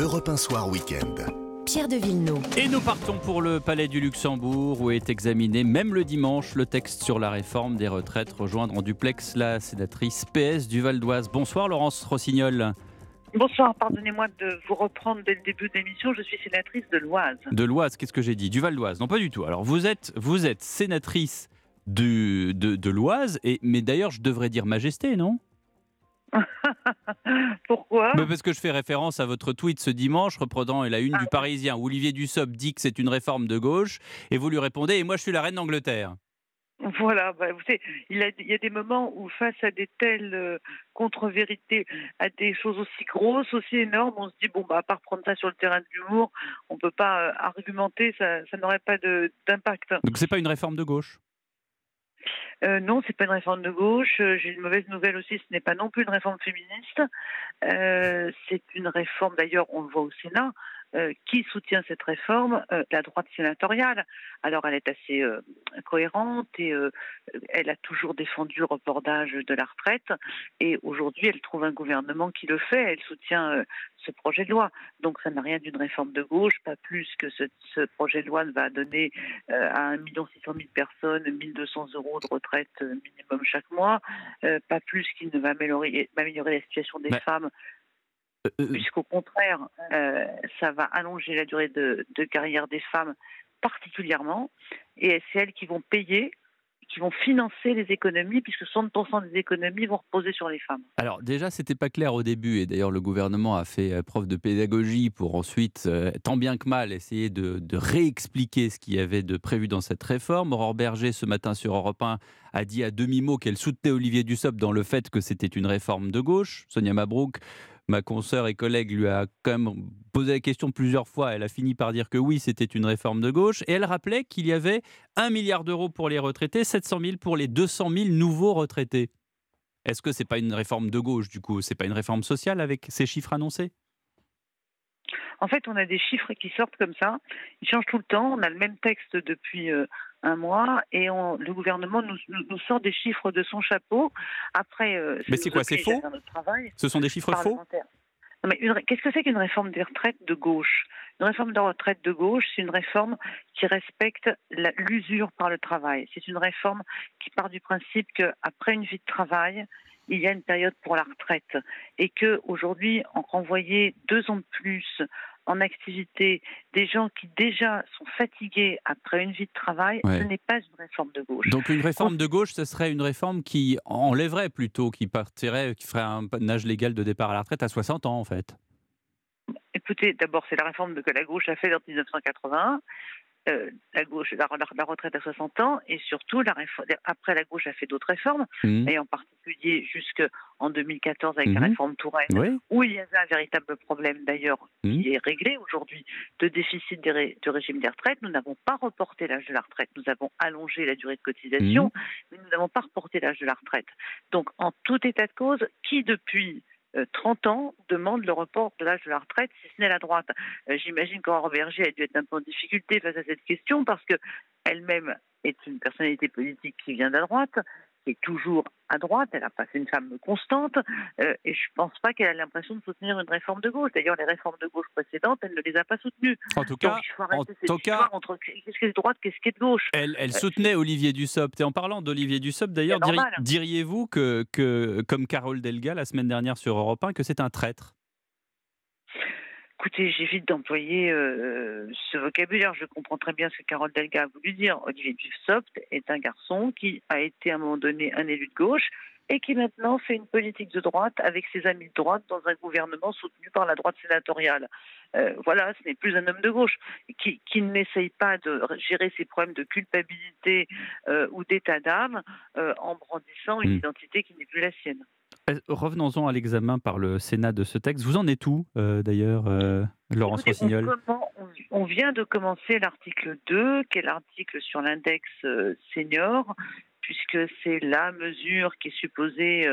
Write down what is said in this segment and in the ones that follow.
Europe 1 Soir Week-end. Pierre de Villeneuve. Et nous partons pour le Palais du Luxembourg où est examiné, même le dimanche, le texte sur la réforme des retraites. Rejoindre en duplex la sénatrice PS du Val d'Oise. Bonsoir Laurence Rossignol. Bonsoir, pardonnez-moi de vous reprendre dès le début de l'émission. Je suis sénatrice de l'Oise. De l'Oise, qu'est-ce que j'ai dit Du Val d'Oise Non, pas du tout. Alors vous êtes, vous êtes sénatrice de, de, de l'Oise, et, mais d'ailleurs je devrais dire majesté, non? Pourquoi? Mais Parce que je fais référence à votre tweet ce dimanche reprenant la une Ah du oui. Parisien où Olivier Dussopt dit que c'est une réforme de gauche et vous lui répondez et moi je suis la reine d'Angleterre. Voilà, bah, vous savez, il, a- il y a des moments où face à des telles euh, contre-vérités, à des choses aussi grosses, aussi énormes, on se dit, bon, bah, à part prendre ça sur le terrain de l'humour, on ne peut pas euh, argumenter, ça, ça n'aurait pas d'impact. Donc c'est pas une réforme de gauche? Euh, non, c'est pas une réforme de gauche. Euh, J'ai une mauvaise nouvelle aussi, ce n'est pas non plus une réforme féministe. Euh, c'est une réforme, d'ailleurs, on le voit au Sénat. Euh, qui soutient cette réforme? Euh, La droite sénatoriale. Alors, elle est assez euh, cohérente et elle a toujours défendu le report d'âge de la retraite. Et aujourd'hui, elle trouve un gouvernement qui le fait. Elle soutient ce projet de loi. Donc, ça n'a rien d'une réforme de gauche, pas plus que ce, ce projet de loi ne va donner à 1 600 000 personnes 1 200 euros de retraite minimum chaque mois, pas plus qu'il ne va améliorer, améliorer la situation des femmes, puisqu'au contraire, euh, ça va allonger la durée de, de carrière des femmes particulièrement, et c'est elles qui vont payer, qui vont financer les économies, puisque 60% des économies vont reposer sur les femmes. Alors déjà c'était pas clair au début et d'ailleurs le gouvernement a fait euh, preuve de pédagogie pour ensuite euh, tant bien que mal essayer de, de réexpliquer ce qu'il y avait de prévu dans cette réforme. Aurore Berger ce matin sur Europe 1 a dit à demi-mot qu'elle soutenait Olivier Dussopt dans le fait que c'était une réforme de gauche. Sonia Mabrouk ma consoeur et collègue lui a quand même posé la question plusieurs fois. Elle a fini par dire que oui, c'était une réforme de gauche. Et elle rappelait qu'il y avait 1 milliard d'euros pour les retraités, 700 000 pour les 200 000 nouveaux retraités. Est-ce que c'est pas une réforme de gauche du coup? C'est pas une réforme sociale avec ces chiffres annoncés? En fait, on a des chiffres qui sortent comme ça. Ils changent tout le temps. On a le même texte depuis euh, un mois et on- le gouvernement nous, sort des chiffres de son chapeau. Après, euh, Mais c'est quoi, c'est faux travail Ce sont des chiffres faux. Non, mais une qu'est-ce que c'est qu'une réforme des retraites de gauche? Une réforme de retraite de gauche, c'est une réforme qui respecte la- l'usure par le travail. C'est une réforme qui part du principe qu'après une vie de travail, il y a une période pour la retraite et que aujourd'hui, en renvoyer deux ans de plus en activité des gens qui déjà sont fatigués après une vie de travail, Ouais. ce n'est pas une réforme de gauche. Donc une réforme de gauche, ce serait une réforme qui enlèverait plutôt, qui partirait, qui ferait un âge légal de départ à la retraite à 60 ans en fait. Écoutez, d'abord, c'est la réforme que la gauche a fait en 1981. Euh, la gauche, la, la- la retraite à 60 ans, et surtout, la après, la gauche a fait d'autres réformes, Mhm. et en particulier jusqu'en 2014 avec la Mhm. réforme Touraine, Oui. où il y avait un véritable problème d'ailleurs qui est réglé aujourd'hui de déficit des ré- du régime des retraites. Nous n'avons pas reporté l'âge de la retraite, nous avons allongé la durée de cotisation, Mhm. mais nous n'avons pas reporté l'âge de la retraite. Donc, en tout état de cause, qui depuis 30 ans demande le report de l'âge de la retraite, si ce n'est la droite. Euh, J'imagine qu'Aurore Berger a dû être un peu en difficulté face à cette question parce que elle-même est une personnalité politique qui vient de la droite, qui est toujours à droite, elle a pas c'est une femme constante, euh, et je pense pas qu'elle a l'impression de soutenir une réforme de gauche. D'ailleurs, les réformes de gauche précédentes, elle ne les a pas soutenues. En tout cas, en tout entre qu'est-ce qui est de droite, qu'est-ce qui est de gauche. elle, elle soutenait Olivier Dussopt. Et en parlant d'Olivier Dussopt, d'ailleurs, diriez-vous que, que, comme Carole Delga la semaine dernière sur Europe 1, que c'est un traître? Écoutez, j'évite d'employer euh, ce vocabulaire. Je comprends très bien ce que Carole Delga a voulu dire. Olivier Dussopt est un garçon qui a été à un moment donné un élu de gauche et qui maintenant fait une politique de droite avec ses amis de droite dans un gouvernement soutenu par la droite sénatoriale. Euh, voilà, ce n'est plus un homme de gauche qui, qui n'essaye pas de gérer ses problèmes de culpabilité euh, ou d'état d'âme en brandissant une Mm. identité qui n'est plus la sienne. Revenons-en à l'examen par le Sénat de ce texte. Vous en êtes où, euh, d'ailleurs, euh, Laurence Écoutez, Rossignol? on, vient de commencer l'article 2, qui est l'article sur l'index euh, senior, puisque c'est la mesure qui est supposée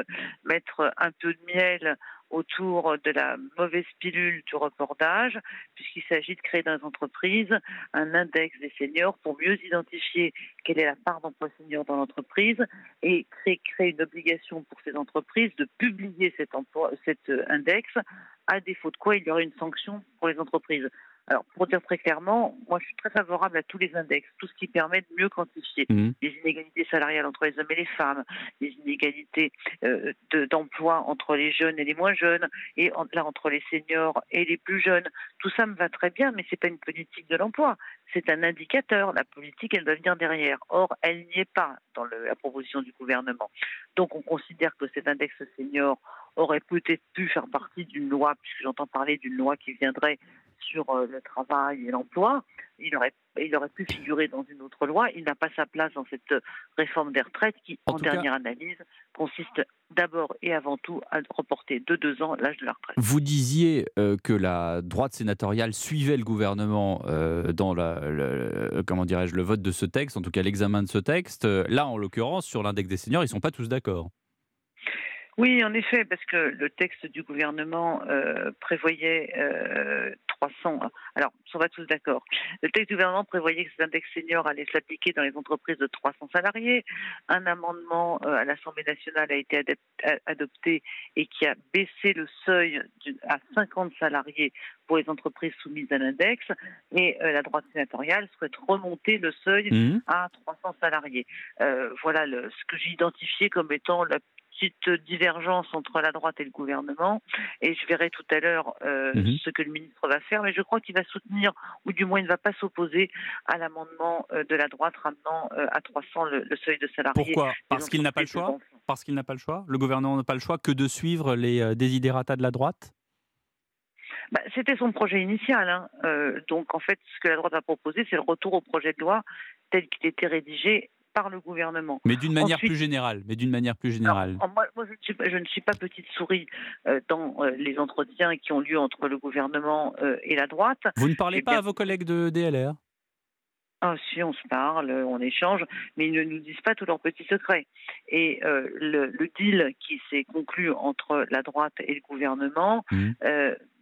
mettre un peu de miel autour de la mauvaise pilule du report d'âge, puisqu'il s'agit de créer dans les entreprises un index des seniors pour mieux identifier quelle est la part d'emploi senior dans l'entreprise et créer, une obligation pour ces entreprises de publier cet, cet index, à défaut de quoi il y aurait une sanction pour les entreprises. Alors, pour dire très clairement, moi, je suis très favorable à tous les index, tout ce qui permet de mieux quantifier mmh. les inégalités salariales entre les hommes et les femmes, les inégalités euh, d'emploi entre les jeunes et les moins jeunes, et là entre les seniors et les plus jeunes. Tout ça me va très bien, mais c'est pas une politique de l'emploi. C'est un indicateur. La politique, elle doit venir derrière. Or, elle n'y est pas dans la proposition du gouvernement. Donc, on considère que cet index senior aurait peut-être pu faire partie d'une loi, puisque j'entends parler d'une loi qui viendrait sur euh, le travail et l'emploi. Il aurait, il aurait pu figurer dans une autre loi. Il n'a pas sa place dans cette réforme des retraites qui, en, dernière analyse, consiste d'abord et avant tout à reporter de deux ans l'âge de la retraite. Vous disiez euh, que la droite sénatoriale suivait le gouvernement euh, dans la, le, comment dirais-je, le vote de ce texte, en tout cas l'examen de ce texte. Là, en l'occurrence, sur l'index des seniors, ils ne sont pas tous d'accord. Oui, en effet, parce que le texte du gouvernement euh, prévoyait euh, 300. Alors, on va tous d'accord. Le texte du gouvernement prévoyait que cet index senior allait s'appliquer dans les entreprises de 300 salariés. Un amendement euh, à l'Assemblée nationale a été adopté et qui a baissé le seuil à 50 salariés pour les entreprises soumises à l'index. Et euh, la droite sénatoriale souhaite remonter le seuil mmh. à 300 salariés. Euh, voilà le, ce que j'ai identifié comme étant la petite divergence entre la droite et le gouvernement. Et je verrai tout à l'heure euh, mhm. ce que le ministre va faire. Mais je crois qu'il va soutenir, ou du moins il ne va pas s'opposer à l'amendement euh, de la droite ramenant euh, à 300 le, seuil de salariés. Pourquoi Parce qu'il n'a pas le choix Parce qu'il n'a pas le choix Le gouvernement n'a pas le choix que de suivre les désidératas de la droite bah, C'était son projet initial. Hein. donc en fait, ce que la droite a proposé, c'est le retour au projet de loi tel qu'il était rédigé par le gouvernement. Mais d'une manière plus générale. Mais d'une manière plus générale. moi, je, ne suis pas petite souris euh, dans euh, les entretiens qui ont lieu entre le gouvernement euh, et la droite. Vous ne parlez pas à vos collègues de DLR ah, si, on se parle, on échange, mais ils ne nous disent pas tous leurs petits secrets. Et le, deal qui s'est conclu entre la droite et le gouvernement mmh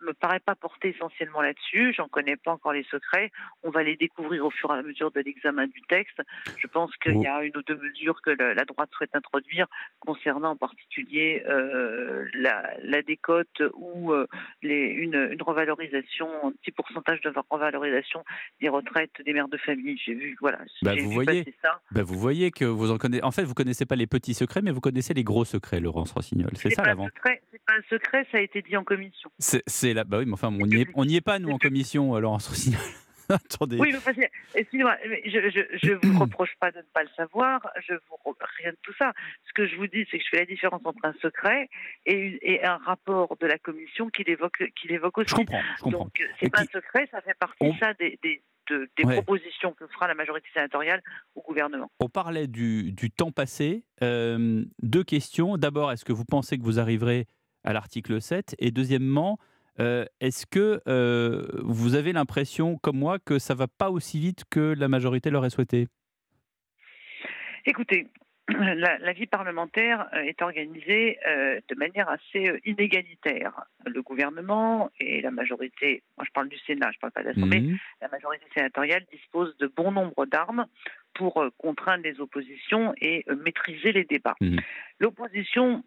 me paraît pas porter essentiellement là-dessus. J'en connais pas encore les secrets. On va les découvrir au fur et à mesure de l'examen du texte. Je pense qu'il y a une ou deux mesures que la droite souhaite introduire concernant en particulier euh, la, décote ou euh, les, une, revalorisation, un petit pourcentage de revalorisation des retraites des mères de famille. J'ai vu, voilà. Bah, vous voyez, ça. Bah, vous voyez que vous en connaissez. En fait, vous connaissez pas les petits secrets, mais vous connaissez les gros secrets, Laurence Rossignol. C'est ça l'avant. C'est pas un secret, ça a été dit en commission. C'est bah oui, mais enfin, on n'y est, est, pas, nous, en commission, Laurence Rossignol. Attendez. Oui, mais excusez-moi, je ne vous reproche pas de ne pas le savoir, je vous rien de tout ça. Ce que je vous dis, c'est que je fais la différence entre un secret et, et un rapport de la commission qui l'évoque, aussi. Je comprends, je comprends. Donc, c'est pas un secret, ça fait partie ça des, des, des propositions que fera la majorité sénatoriale au gouvernement. On parlait du, du temps passé. Euh, deux questions. D'abord, est-ce que vous pensez que vous arriverez à l'article 7 Et deuxièmement, euh, est-ce que euh, vous avez l'impression, comme moi, que ça va pas aussi vite que la majorité l'aurait souhaité? Écoutez, la, vie parlementaire euh, est organisée de manière assez inégalitaire. Le gouvernement et la majorité, moi je parle du Sénat, je ne parle pas de l'Assemblée, mmh. la majorité sénatoriale dispose de bon nombre d'armes pour contraindre les oppositions et maîtriser les débats. Mmh. L'opposition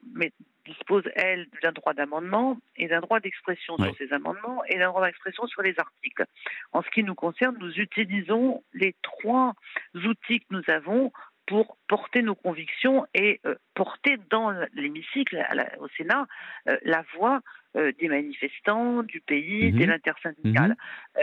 dispose, elle, d'un droit d'amendement et d'un droit d'expression sur ces amendements et d'un droit d'expression sur les articles. En ce qui nous concerne, nous utilisons les trois outils que nous avons pour porter nos convictions et euh, porter dans l'hémicycle, au Sénat, euh, la voix euh, des manifestants, du pays, mmh de l'intersyndicale. Mmh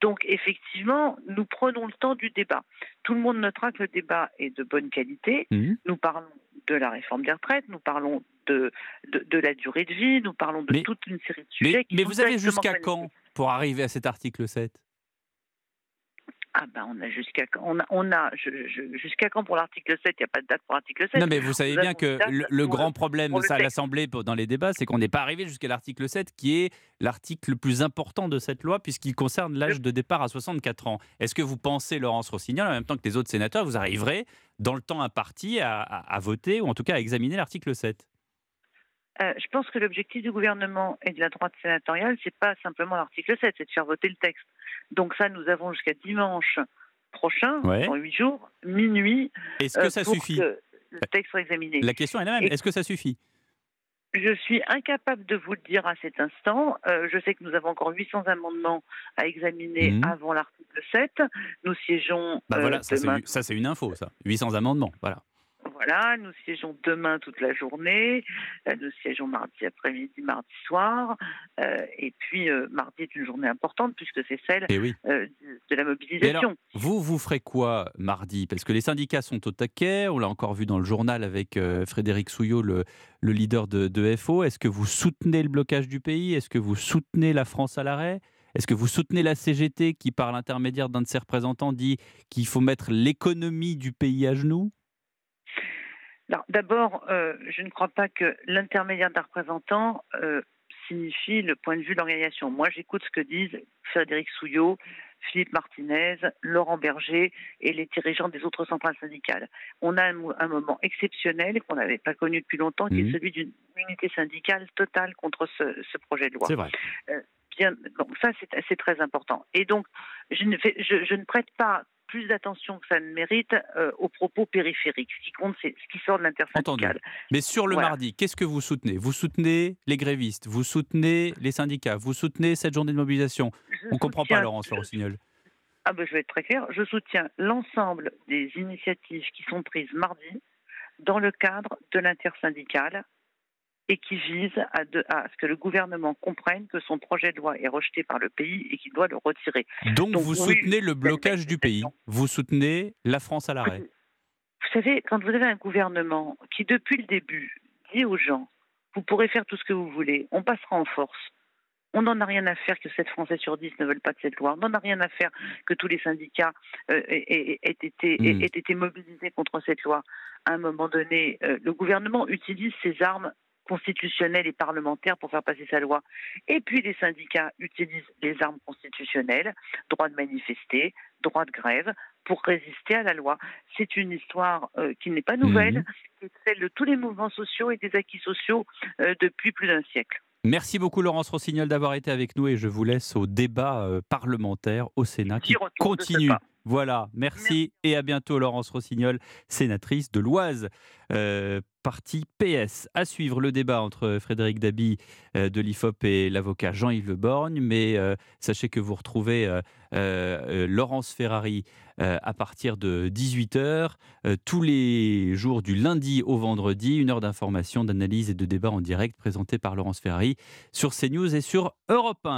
donc effectivement, nous prenons le temps du débat. Tout le monde notera que le débat est de bonne qualité. Mmh nous parlons de la réforme des retraites, nous parlons de, de, la durée de vie, nous parlons de toute une série de sujets. Mais, mais vous avez jusqu'à quand pour arriver à cet article 7 ah ben on a jusqu'à on a, on a jusqu'à quand pour l'article 7 Il n'y a pas de date pour l'article 7. Non mais vous savez bien que le, grand problème ça, à l'Assemblée dans les débats, c'est qu'on n'est pas arrivé jusqu'à l'article 7 qui est l'article le plus important de cette loi puisqu'il concerne l'âge de départ à 64 ans. Est-ce que vous pensez, Laurence Rossignol, en même temps que les autres sénateurs, vous arriverez dans le temps imparti à, à voter ou en tout cas à examiner l'article 7 euh, je pense que l'objectif du gouvernement et de la droite sénatoriale, c'est pas simplement l'article 7, c'est de faire voter le texte. Donc ça, nous avons jusqu'à dimanche prochain, dans huit jours, minuit. Est-ce que ça suffit que le texte soit examiné. La question est la même. Est-ce que ça suffit? Je suis incapable de vous le dire à cet instant. Euh, je sais que nous avons encore 800 amendements à examiner mmh. avant l'article 7. Nous siégeons. Bah voilà, ça c'est une info, ça. 800 amendements, voilà. Voilà, nous siégeons demain toute la journée, euh, nous siégeons mardi après-midi, mardi soir, euh, et puis euh, mardi est une journée importante puisque c'est celle eh de, la mobilisation. vous, vous ferez quoi mardi? Parce que les syndicats sont au taquet, on l'a encore vu dans le journal avec Frédéric Souillot, le, leader de, de FO. Est-ce que vous soutenez le blocage du pays? Est-ce que vous soutenez la France à l'arrêt? Est-ce que vous soutenez la CGT qui, par l'intermédiaire d'un de ses représentants, dit qu'il faut mettre l'économie du pays à genoux? D'abord, euh, je ne crois pas que l'intermédiaire d'un représentant euh, signifie le point de vue de l'organisation. Moi, j'écoute ce que disent Frédéric Souillot, Philippe Martinez, Laurent Berger et les dirigeants des autres centrales syndicales. On a un, moment exceptionnel qu'on n'avait pas connu depuis longtemps, qui est mmh. celui d'une unité syndicale totale contre ce, projet de loi. C'est vrai. Euh, bien, donc ça, c'est très important. Et donc, je ne, je, je ne prête pas plus d'attention que ça ne mérite euh, aux propos périphériques. Ce qui compte, c'est ce qui sort de l'intersyndicale. Mais sur le mardi, qu'est-ce que vous soutenez? Vous soutenez les grévistes, vous soutenez les syndicats, vous soutenez cette journée de mobilisation? On ne comprend pas, Laurence Rossignol. Ah ben, je vais être très clair. Je soutiens l'ensemble des initiatives qui sont prises mardi dans le cadre de l'intersyndicale et qui vise à, ce que le gouvernement comprenne que son projet de loi est rejeté par le pays et qu'il doit le retirer. Donc, vous soutenez le blocage du pays Vous soutenez la France à l'arrêt Vous savez, quand vous avez un gouvernement qui, depuis le début, dit aux gens, vous pourrez faire tout ce que vous voulez, on passera en force. On n'en a rien à faire que 7 Français sur 10 ne veulent pas de cette loi. On n'en a rien à faire que tous les syndicats euh, aient, été, hmm. aient, été, mobilisés contre cette loi. À un moment donné, euh, le gouvernement utilise ses armes constitutionnelle et parlementaire pour faire passer sa loi. Et puis les syndicats utilisent les armes constitutionnelles, droit de manifester, droit de grève, pour résister à la loi. C'est une histoire euh, qui n'est pas nouvelle, mhm. c'est celle de tous les mouvements sociaux et des acquis sociaux euh, depuis plus d'un siècle. Merci beaucoup Laurence Rossignol d'avoir été avec nous et je vous laisse au débat euh, parlementaire au Sénat qui continue. Voilà, merci, et à bientôt Laurence Rossignol, sénatrice de l'Oise, parti PS. À suivre le débat entre Frédéric Dabi euh, de l'IFOP et l'avocat Jean-Yves Le Borgne, mais euh, sachez que vous retrouvez Laurence Ferrari à partir de 18h, tous les jours du lundi au vendredi, une heure d'information, d'analyse et de débat en direct présentée par Laurence Ferrari sur CNews et sur Europe 1.